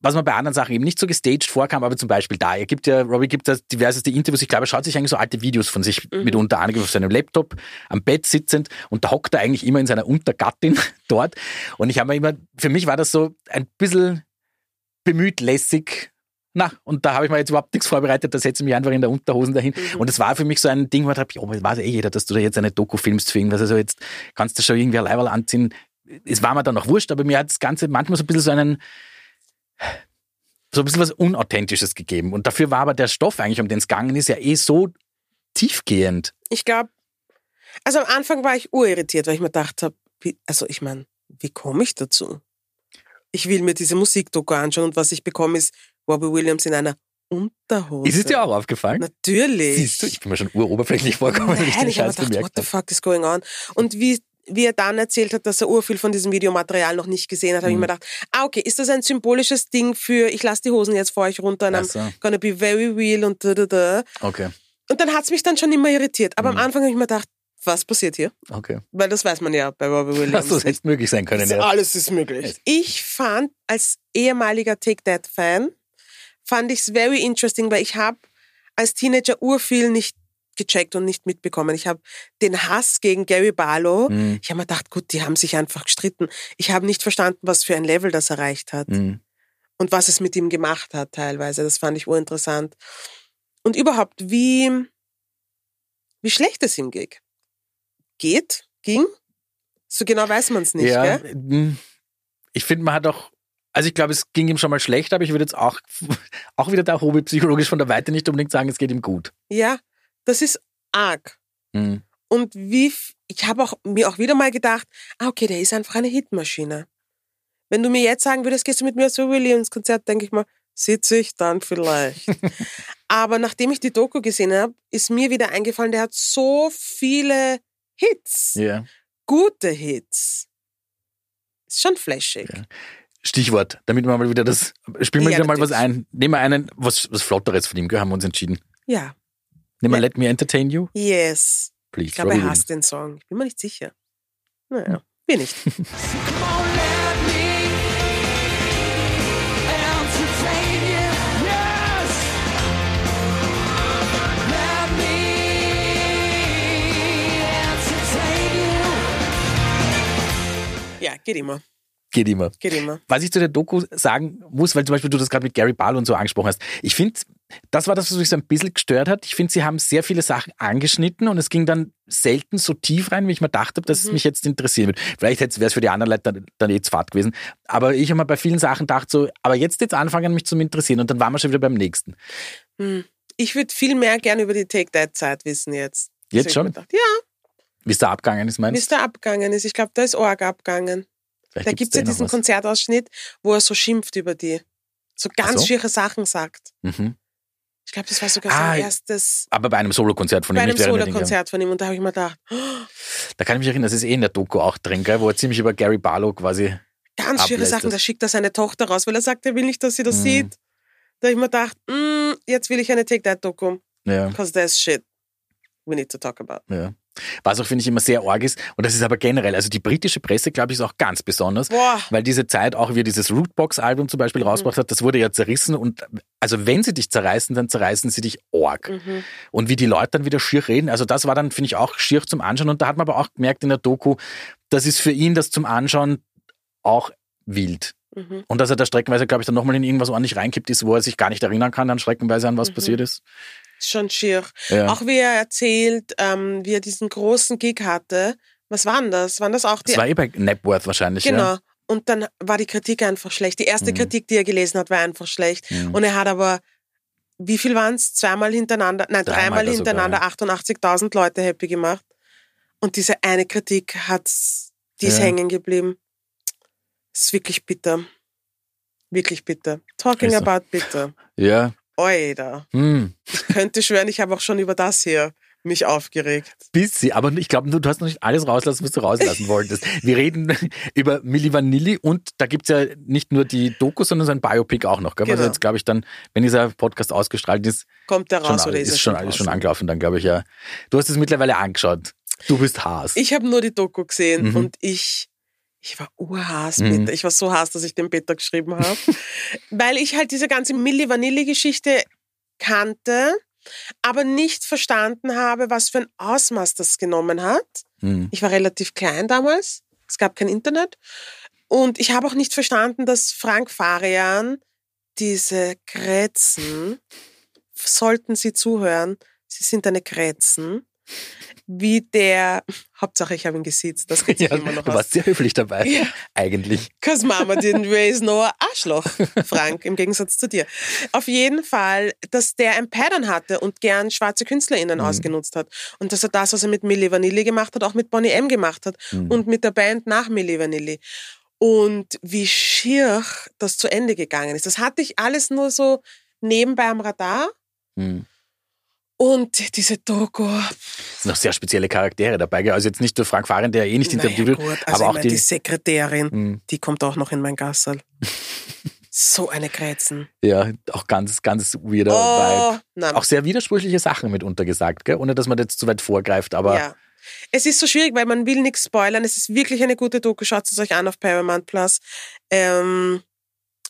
was man bei anderen Sachen eben nicht so gestaged vorkam, aber zum Beispiel da, er gibt ja, Robbie gibt ja diverseste Interviews, ich glaube, er schaut sich eigentlich so alte Videos von sich
Mhm.
mitunter an, auf seinem Laptop, am Bett sitzend und da hockt er eigentlich immer in seiner Untergattin dort. Und ich habe mir immer, für mich war das so ein bisschen bemüht, lässig. Na, und da habe ich mir jetzt überhaupt nichts vorbereitet, da setze ich mich einfach in der Unterhosen dahin.
Mhm.
Und es war für mich so ein Ding, wo ich dachte, oh, weiß eh jeder, dass du da jetzt eine Doku filmst für irgendwas. Also jetzt kannst du schon irgendwie ein Leiberl anziehen. Es war mir dann noch wurscht, aber mir hat das Ganze manchmal so ein bisschen so einen, so ein bisschen was Unauthentisches gegeben. Und dafür war aber der Stoff eigentlich, um den es gegangen ist, ja eh so tiefgehend.
Ich glaube, also am Anfang war ich urirritiert, weil ich mir gedacht habe, also ich meine, wie komme ich dazu? Ich will mir diese Musikdoku anschauen und was ich bekomme ist Robbie Williams in einer Unterhose.
Ist es dir auch aufgefallen?
Natürlich.
Siehst du, ich bin mir schon uroberflächlich vorgekommen, wenn ich den
ich
Scheiß
gedacht,
bemerkt
what the fuck is going on? Und wie, wie er dann erzählt hat, dass er urviel von diesem Videomaterial noch nicht gesehen hat, habe ich
Mhm.
mir gedacht, ah, okay, ist das ein symbolisches Ding für, ich lasse die Hosen jetzt vor euch runter und
Ach
I'm gonna be very real und da, da, da.
Okay,
Und dann hat's mich dann schon immer irritiert. Aber
Mhm.
am Anfang habe ich mir gedacht, was passiert hier?
okay.
Weil das weiß man ja bei Robbie Williams.
Dass das hätte möglich sein können.
Das-
Ja.
Alles ist möglich. Ich fand als ehemaliger Take That Fan fand ich es very interesting, weil ich habe als Teenager urviel nicht gecheckt und nicht mitbekommen. Ich habe den Hass gegen Gary Barlow.
Mhm.
Ich habe mir gedacht, gut, die haben sich einfach gestritten. Ich habe nicht verstanden, was für ein Level das erreicht hat
Mhm.
und was es mit ihm gemacht hat teilweise. Das fand ich urinteressant. Und überhaupt, wie, wie schlecht es ihm ging. Geht? Ging? So genau weiß man es nicht,
ja,
gell?
ich finde, man hat auch, also ich glaube, es ging ihm schon mal schlecht, aber ich würde jetzt auch, auch wieder da Hobby psychologisch von der Weite nicht unbedingt sagen, es geht ihm gut.
Ja, das ist arg.
Mhm.
Und wie, ich habe auch, mir auch wieder mal gedacht, ah, okay, der ist einfach eine Hitmaschine. Wenn du mir jetzt sagen würdest, gehst du mit mir zu Williams Konzert, denke ich mal, sitze ich dann vielleicht. Aber nachdem ich die Doku gesehen habe, ist mir wieder eingefallen, der hat so viele Hits,
Ja.
gute Hits. Ist schon flashig.
Ja. Stichwort, damit wir mal wieder das, spielen wir
ja,
wieder mal was ein. Nehmen wir einen, was, was Flotteres von ihm, haben wir uns entschieden.
Ja.
Nehmen wir
ja.
Let Me Entertain You?
Yes.
Please,
ich glaube, er hasst den Song. Ich bin mir nicht sicher. Naja, ja. wir nicht.
ja,
geht immer.
Geht immer.
Geht immer.
Was ich zu der Doku sagen muss, weil zum Beispiel du das gerade mit Gary Barlow und so angesprochen hast. Ich finde, das war das, was mich so ein bisschen gestört hat. Ich finde, sie haben sehr viele Sachen angeschnitten und es ging dann selten so tief rein, wie ich mir dachte, dass
Mhm.
es mich jetzt interessieren wird. Vielleicht wäre es für die anderen Leute dann, dann eh zu fad gewesen. Aber ich habe mir bei vielen Sachen gedacht, so, aber jetzt jetzt anfangen, mich zu interessieren und dann waren wir schon wieder beim nächsten.
Hm. Ich würde viel mehr gerne über die Take-That-Zeit wissen jetzt.
Jetzt schon?
gedacht. Ja,
Wie es da abgegangen ist,
wie
meinst
es da abgegangen ist. Ich glaube, da ist Org abgegangen.
Vielleicht
Da gibt es ja diesen. Konzertausschnitt, wo er so schimpft über die. So ganz
so?
schiere Sachen sagt.
Mhm.
Ich glaube, das war sogar
Ah,
sein erstes
Aber bei einem Solokonzert von
bei
ihm
einem
der Dinge.
Solo-Konzert von ihm. Und da habe ich mir gedacht, oh,
Da kann ich mich erinnern, das ist eh in der Doku auch drin, gell, wo er ziemlich über Gary Barlow quasi.
ganz schiere
Ablässt
Sachen.
das.
Da schickt er seine Tochter raus, weil er sagt, er will nicht, dass sie das
Mhm.
sieht. Da habe ich mir gedacht, mm, jetzt will ich eine Take-That-Doku.
Ja.
Because there's shit we need to talk about.
Ja. Was auch, finde ich, immer sehr arg ist, und das ist aber generell, also die britische Presse, glaube ich, ist auch ganz besonders,
Boah.
weil diese Zeit auch, wie dieses Rootbox-Album zum Beispiel rausgebracht hat, das wurde ja zerrissen und also wenn sie dich zerreißen, dann zerreißen sie dich arg.
Mhm.
Und wie die Leute dann wieder schier reden, also das war dann, finde ich, auch schier zum Anschauen und da hat man aber auch gemerkt in der Doku, das ist für ihn das zum Anschauen auch wild.
Mhm.
Und dass er da streckenweise, glaube ich, dann nochmal in irgendwas ordentlich reinkippt ist, wo er sich gar nicht erinnern kann, dann streckenweise an was
Mhm.
passiert ist.
Schon schier.
Ja.
Auch wie er erzählt, ähm, wie er diesen großen Gig hatte. Was waren das? Waren das auch die
das war eh bei Napworth wahrscheinlich,
Genau.
ja.
Und dann war die Kritik einfach schlecht. Die erste
Mhm.
Kritik, die er gelesen hat, war einfach schlecht.
Mhm.
Und er hat aber, wie viel waren es? Zweimal hintereinander, nein,
Dreimal
dreimal hintereinander
ja.
88.000 Leute happy gemacht. Und diese eine Kritik hat's, die ist hängen geblieben. Das ist wirklich bitter. Wirklich bitter. Talking
Ist so.
about bitter.
Ja.
Oida.
Hm.
Ich könnte schwören, ich habe auch schon über das hier mich aufgeregt.
Bisschen, aber ich glaube, du, hast noch nicht alles rauslassen, was du rauslassen wolltest. Wir reden über Milli Vanilli und da gibt's ja nicht nur die Doku, sondern so ein Biopic auch noch. Gell?
Genau.
jetzt, glaube ich, dann, wenn dieser Podcast ausgestrahlt ist,
Kommt der raus
schon,
oder ist,
ist, schon,
schon,
ist schon
draußen?
angelaufen, dann glaube ich ja. Du hast es mittlerweile angeschaut. Du bist Haas.
Ich habe nur die Doku gesehen
Mhm.
und ich, ich war urhaß,
Mhm.
Peter. Ich war so haß, dass ich den Peter geschrieben habe. Weil ich halt diese ganze Milli Vanilli-Geschichte kannte, aber nicht verstanden habe, was für ein Ausmaß das genommen hat.
Hm.
Ich war relativ klein damals. Es gab kein Internet. Und ich habe auch nicht verstanden, dass Frank Farian diese Grätzen, sollten Sie zuhören, Sie sind eine Grätzen, wie der, Hauptsache ich habe ihn gesiezt, das geht
Ja,
immer noch
du
aus.
warst sehr höflich dabei,
Ja.
eigentlich.
Cause Mama didn't raise no Arschloch, Frank, im Gegensatz zu dir. Auf jeden Fall, dass der ein Pattern hatte und gern schwarze KünstlerInnen
Mhm.
ausgenutzt hat. Und dass er das, was er mit Milli Vanilli gemacht hat, auch mit Bonnie M gemacht hat.
Mhm.
Und mit der Band nach Milli Vanilli. Und wie schier das zu Ende gegangen ist. Das hatte ich alles nur so nebenbei am Radar.
Hm.
Und diese Doku.
Noch sehr spezielle Charaktere dabei. Also jetzt nicht nur Frank Fahren, der eh nicht interviewt wird,
gut, also
aber auch
meine,
die.
die Sekretärin,
Hm.
die kommt auch noch in mein Gassel. so eine Grätzen.
Ja, auch ganz, ganz weirder
Oh,
Vibe.
nein.
Auch sehr widersprüchliche Sachen mitunter gesagt, gell? ohne dass man jetzt zu weit vorgreift, aber
ja. Es ist so schwierig, weil man will nichts spoilern. Es ist wirklich eine gute Doku. Schaut es euch an auf Paramount Plus. Ähm,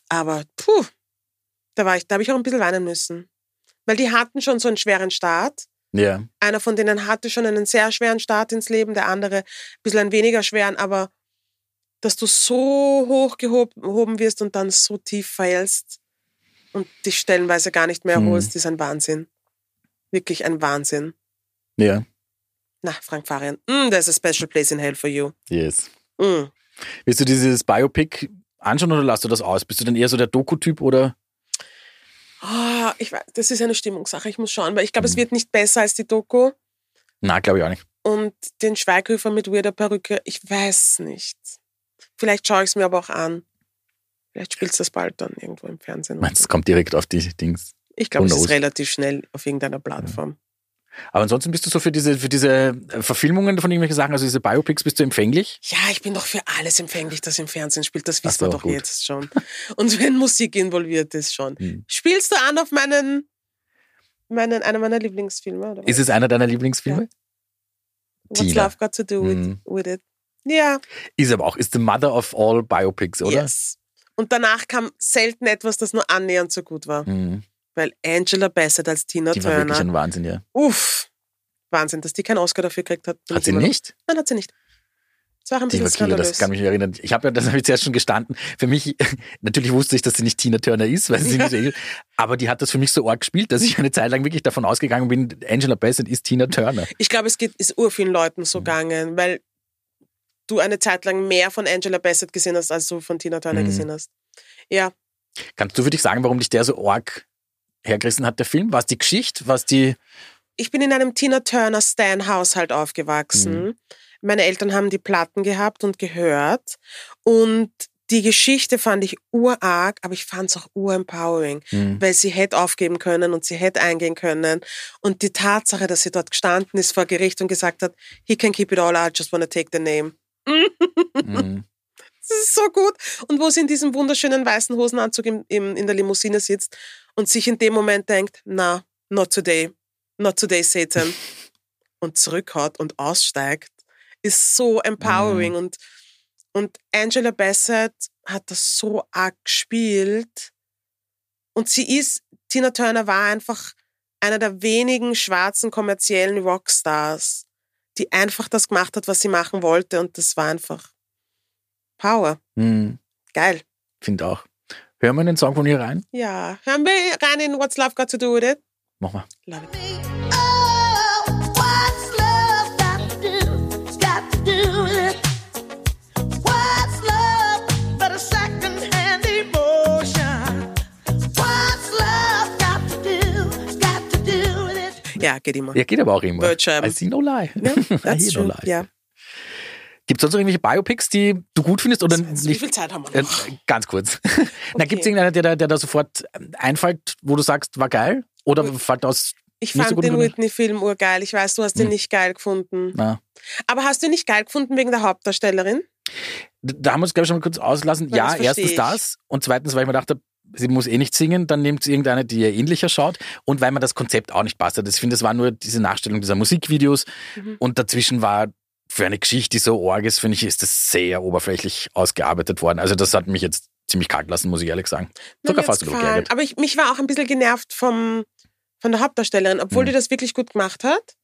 aber puh, da war ich, da habe ich auch ein bisschen weinen müssen. Weil die hatten schon so einen schweren Start.
ja.
Einer von denen hatte schon einen sehr schweren Start ins Leben, der andere ein bisschen einen weniger schweren, aber dass du so hoch gehob- gehoben wirst und dann so tief fällst und dich stellenweise gar nicht mehr
Hm.
erholst, ist ein Wahnsinn. Wirklich ein Wahnsinn.
Ja,
Na, Frank Farian, mm, there's a special place in hell for you.
yes.
Mm.
Willst du dieses Biopic anschauen oder lässt du das aus? Bist du denn eher so der Doku-Typ oder?
Ich weiß, das ist eine Stimmungssache, ich muss schauen, weil ich glaube, es wird nicht besser als die Doku.
Na, glaube ich auch nicht.
Und den Schweighöfer mit weirder Perücke, ich weiß nicht. Vielleicht schaue ich es mir aber auch an. Vielleicht spielt es das bald dann irgendwo im Fernsehen.
Meinst, es kommt direkt auf die Dings.
Ich glaube, es ist relativ schnell auf irgendeiner Plattform.
Aber ansonsten bist du so für diese, für diese äh, Verfilmungen von irgendwelchen Sachen, also diese Biopics, bist du empfänglich?
Ja, ich bin doch für alles empfänglich, das im Fernsehen spielt. Das wissen
so,
wir doch
gut.
jetzt schon. Und wenn Musik involviert ist schon.
Hm.
Spielst du an auf meinen, meinen einer meiner Lieblingsfilme? Oder was?
Ist es einer deiner Lieblingsfilme?
What's
Tina.
Love Got to Do with,
Mhm.
with It? Ja.
Ist aber auch, ist the mother of all Biopics, oder?
Yes. Und danach kam selten etwas, das nur annähernd so gut war.
Mhm.
Weil Angela Bassett als Tina
Die war wirklich
Turner.
ein Wahnsinn, ja.
Uff. Wahnsinn, dass die keinen Oscar dafür gekriegt hat.
Hat sie
immer noch-
nicht?
Nein, hat sie nicht. Das war ein bisschen
Vakile, das kann mich erinnern. Ich habe ja, das habe ich zuerst schon gestanden. Für mich, natürlich wusste ich, dass sie nicht Tina Turner ist, weil sie
Ja.
nicht ist. Aber die hat das für mich so arg gespielt, dass ich eine Zeit lang wirklich davon ausgegangen bin, Angela Bassett ist Tina Turner.
Ich glaube, es geht, ist ur vielen Leuten
Mhm.
so gegangen, weil du eine Zeit lang mehr von Angela Bassett gesehen hast, als du von Tina Turner
Mhm.
gesehen hast. Ja,
Kannst du für dich sagen, warum dich der so arg hergerissen hat, der Film? War es die Geschichte? War es die.
ich bin in einem Tina Turner Stan Haushalt aufgewachsen.
Mhm.
Meine Eltern haben die Platten gehabt und gehört und die Geschichte fand ich urarg, aber ich fand es auch urempowering,
Hm,
weil sie hätte aufgeben können und sie hätte eingehen können. Und die Tatsache, dass sie dort gestanden ist vor Gericht und gesagt hat, he can keep it all, I just wanna take the name.
hm,
Das ist so gut. Und wo sie in diesem wunderschönen weißen Hosenanzug im, im, in der Limousine sitzt und sich in dem Moment denkt, na, not today, not today, Satan. und zurückhaut und aussteigt, ist so empowering. Und, und Angela Bassett hat das so arg gespielt. Und sie ist, Tina Turner war einfach einer der wenigen schwarzen kommerziellen Rockstars, die einfach das gemacht hat, was sie machen wollte. Und das war einfach Power.
hm.
Geil.
Finde auch. Hören wir den Song von ihr rein?
Ja. Hören wir rein in What's Love Got to Do with It?
Mach mal.
Love it.
Oh, what's love got to do? It's got to do with it. What's love but a second-hand emotion? What's love got to do? It's got to do with it.
Ja, geht immer.
Ja, geht aber auch immer.
Birdsham.
I see no lie. I
that's
hear no
true.
lie.
Ja.
Gibt es sonst irgendwelche Biopics, die du gut findest? Oder
Wie
nicht?
viel Zeit haben wir
Äh,
noch?
ganz kurz. Na, gibt es irgendeinen, der, da- der da sofort ähm, einfällt, wo du sagst, war geil? Oder fällt aus.
Ich
so
fand
gut
den? Whitney-Film urgeil. Ich weiß, du hast den
Hm.
nicht geil gefunden.
Na,
Aber hast du ihn nicht geil gefunden wegen der Hauptdarstellerin?
da haben wir uns, glaube ich, schon mal kurz auslassen.
Ja,
Ja,
das
erstens
ich.
das. Und zweitens, weil ich mir dachte, sie muss eh nicht singen, dann nimmt sie irgendeine, die ihr ähnlicher schaut. Und weil mir das Konzept auch nicht passt. Also Ich finde, es war nur diese Nachstellung dieser Musikvideos.
Mhm.
Und dazwischen war für eine Geschichte, die so arg ist, finde ich, ist das sehr oberflächlich ausgearbeitet worden. Also das hat mich jetzt ziemlich kalt lassen, muss ich ehrlich sagen. Sogar fast ein geärgert.
Aber ich, mich war auch ein bisschen genervt vom, von der Hauptdarstellerin, obwohl
Hm.
die das wirklich gut gemacht hat.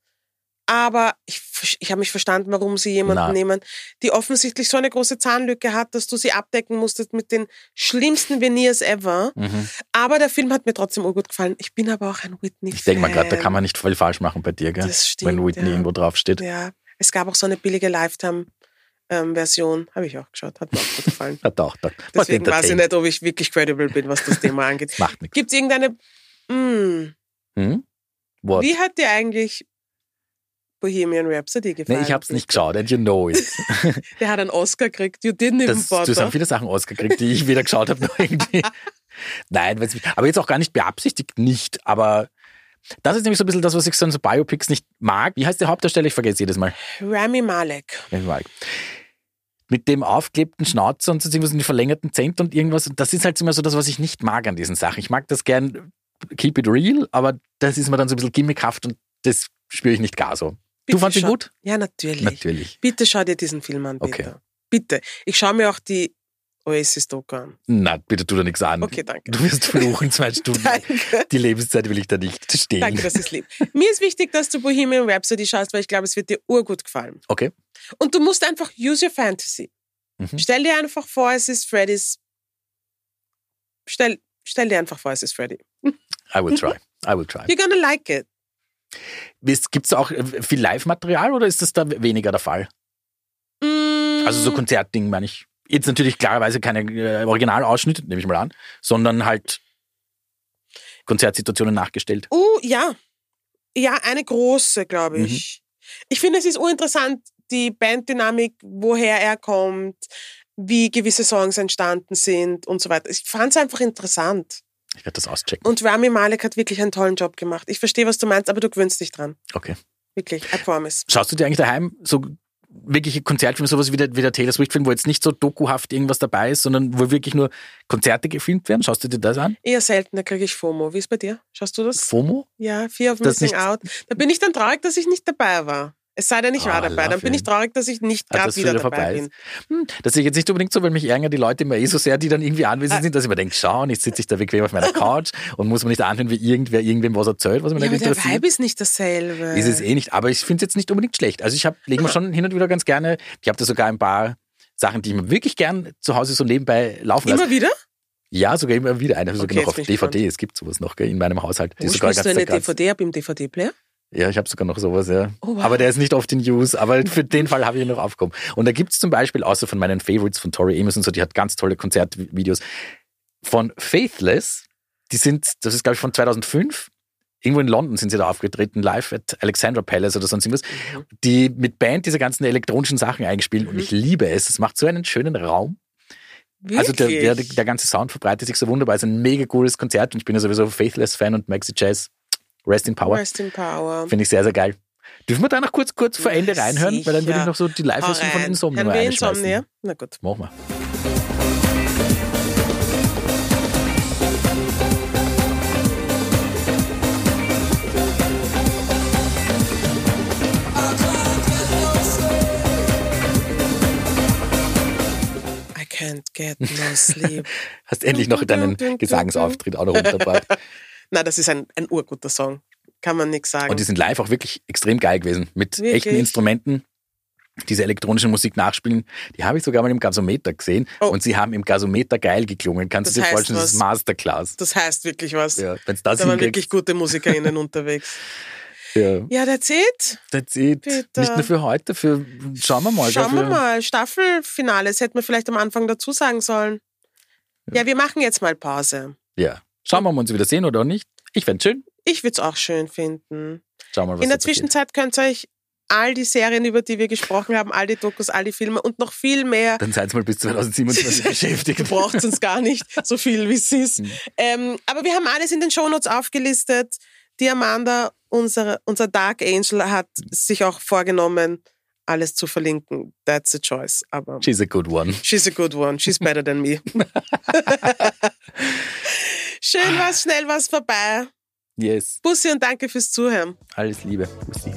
Aber ich, ich habe mich verstanden, warum sie jemanden
Na.
nehmen, die offensichtlich so eine große Zahnlücke hat, dass du sie abdecken musstest mit den schlimmsten Veneers ever.
Mhm.
Aber der Film hat mir trotzdem urgut gefallen. Ich bin aber auch ein Whitney-Fan.
Ich denke mal gerade, da kann man nicht viel falsch machen bei dir, gell?
Das stimmt,
Wenn Whitney
ja.
irgendwo draufsteht.
Ja, es gab auch so eine billige Lifetime-Version. Habe ich auch geschaut. Hat mir auch gut gefallen.
Hat auch. Da,
Deswegen weiß ich nicht, ob ich wirklich credible bin, was das Thema angeht.
Macht nichts.
Gibt es irgendeine... Hm,
Hm? What?
wie hat dir eigentlich Bohemian Rhapsody gefallen?
Nee, ich hab's nicht
bitte?
geschaut, and you know it.
Der hat einen Oscar gekriegt. You didn't even
Das, du hast
bother.
viele Sachen ausgekriegt, die ich weder geschaut habe noch irgendwie. Nein, aber jetzt auch gar nicht beabsichtigt nicht. Aber das ist nämlich so ein bisschen das, was ich so an so Biopics nicht mag. Wie heißt der Hauptdarsteller? Ich vergesse jedes Mal.
Rami Malek.
Ich mag. Mit dem aufklebten Schnauzer und so irgendwas in die verlängerten Zähne und irgendwas. Und das ist halt immer so das, was ich nicht mag an diesen Sachen. Ich mag das gern, keep it real, aber das ist mir dann so ein bisschen gimmickhaft und das spüre ich nicht gar so.
Bitte
du fandst ihn gut?
Ja, natürlich.
Natürlich.
Bitte schau dir diesen Film an, bitte.
Okay.
Bitte. Ich schaue mir auch die Oasis-Doku.
Na, bitte tu da nichts an.
Okay, danke.
Du wirst fluchen, zwei Stunden.
Danke.
Die Lebenszeit will ich da nicht stehlen.
Danke, das ist lieb. Mir ist wichtig, dass du Bohemian Rhapsody schaust, weil ich glaube, es wird dir urgut gefallen.
Okay.
Und du musst einfach use your fantasy.
Mhm.
Stell dir einfach vor, es ist Freddys. Stell, stell dir einfach vor, es ist Freddy.
I will try. I will try.
You're gonna like it.
Gibt es auch äh, viel Live-Material oder ist das da weniger der Fall?
Mm,
Also so Konzertding meine ich. Jetzt natürlich klarerweise keine äh, Originalausschnitte, nehme ich mal an, sondern halt Konzertsituationen nachgestellt.
Uh, ja. Ja, eine große, glaube
Mhm.
ich. Ich finde, es ist uninteressant, die Banddynamik, woher er kommt, wie gewisse Songs entstanden sind und so weiter. Ich fand es einfach interessant.
Ich werde das auschecken.
Und Rami Malek hat wirklich einen tollen Job gemacht. Ich verstehe, was du meinst, aber du gewöhnst dich dran.
Okay.
Wirklich, I promise.
Schaust du dir eigentlich daheim so wirkliche Konzertfilme, sowas wie der, wie der Taylor Swift-Film, wo jetzt nicht so dokuhaft irgendwas dabei ist, sondern wo wirklich nur Konzerte gefilmt werden? Schaust du dir das an?
Eher selten, da kriege ich FOMO. Wie ist bei dir? Schaust du das?
FOMO?
Ja, Fear of
Das
Missing Out. Da bin ich dann traurig, dass ich nicht dabei war. Es sei denn, ich war
Ah,
dabei. Dann bin ich traurig, dass ich nicht
Ah,
gerade
dass
wieder dabei bin.
ist. Hm, das sehe ich jetzt nicht unbedingt so, weil mich ärgern die Leute immer eh so sehr, die dann irgendwie anwesend
Ah.
sind, dass ich mir denke, schau, jetzt sitze ich da bequem auf meiner Couch und muss mir nicht anhören, wie irgendwer irgendwem was erzählt, was mir
Ja,
nicht
der. Vibe ist nicht dasselbe.
Ist es eh nicht, aber ich finde es jetzt nicht unbedingt schlecht. Also ich habe lege mir schon hin und wieder ganz gerne, ich habe da sogar ein paar Sachen, die ich mir wirklich gern zu Hause so nebenbei laufen lasse.
Immer wieder?
Ja, sogar immer wieder eine, sogar
Okay,
noch
jetzt
auf DVD. Es gibt sowas noch gell, in meinem Haushalt.
Wo
ist sogar
spielst du eine. DVD ab im DVD-Player?
Ja, ich habe sogar noch sowas, ja.
Oh, wow.
Aber der ist nicht oft in Use, aber für den Fall habe ich ihn noch aufgekommen. Und da gibt's zum Beispiel, außer von meinen Favorites von Tori Amos und so, die hat ganz tolle Konzertvideos von Faithless. Die sind, das ist glaube ich von 2005. Irgendwo in London sind sie da aufgetreten, live at Alexandra Palace oder sonst irgendwas.
Mhm.
Die mit Band diese ganzen elektronischen Sachen eingespielt und ich liebe es. Es macht so einen schönen Raum.
Wirklich?
Also der, der, der ganze Sound verbreitet sich so wunderbar. Es ist ein mega cooles Konzert und ich bin ja sowieso Faithless-Fan und Maxi Jazz. Rest in Power.
Rest in Power.
Finde ich sehr, sehr geil. Dürfen wir da noch kurz, kurz vor Ende reinhören? Weil dann würde ich
sicher.
noch so die Live-Version von. Insomnia
Hören wir. Insomnia? Na gut.
Machen wir.
I can't get no sleep.
Hast endlich noch deinen Gesangsauftritt auch noch untergebracht.
Na, das ist ein, ein urguter Song. Kann man nichts sagen.
Und die sind live auch wirklich extrem geil gewesen. Mit
Wirklich?
echten Instrumenten. Diese elektronische Musik nachspielen, die habe ich sogar mal im Gasometer gesehen
Oh.
und sie haben im Gasometer geil geklungen. Kannst
Das
du dir vorstellen, das ist? Masterclass.
das heißt wirklich was.
Ja, wenn's das
da waren wirklich gute MusikerInnen unterwegs.
ja,
Ja, that's it.
that's it.
Bitte.
Nicht nur für heute, für schauen wir mal.
Schauen wir mal. Staffelfinale, das hätten wir vielleicht am Anfang dazu sagen sollen. Ja, wir machen jetzt mal Pause.
Ja. Schauen wir mal, ob wir uns wieder sehen oder nicht. Ich fände schön.
Ich würde es auch schön finden.
Schauen wir mal, was
In der. Zwischenzeit könnt ihr euch all die Serien, über die wir gesprochen haben, all die Dokus, all die Filme und noch viel mehr
Dann seid mal bis 2027 beschäftigt.
Braucht uns gar nicht so viel, wie es ist.
Mhm.
Ähm, aber wir haben alles in den Shownotes aufgelistet. Die Amanda, unsere, unser Dark Angel, hat sich auch vorgenommen, alles zu verlinken. That's a choice. Aber
She's a good one.
she's a good one. She's better than me. Schön war's, schnell war's vorbei.
Yes.
Bussi und danke fürs Zuhören.
Alles Liebe. Bussi.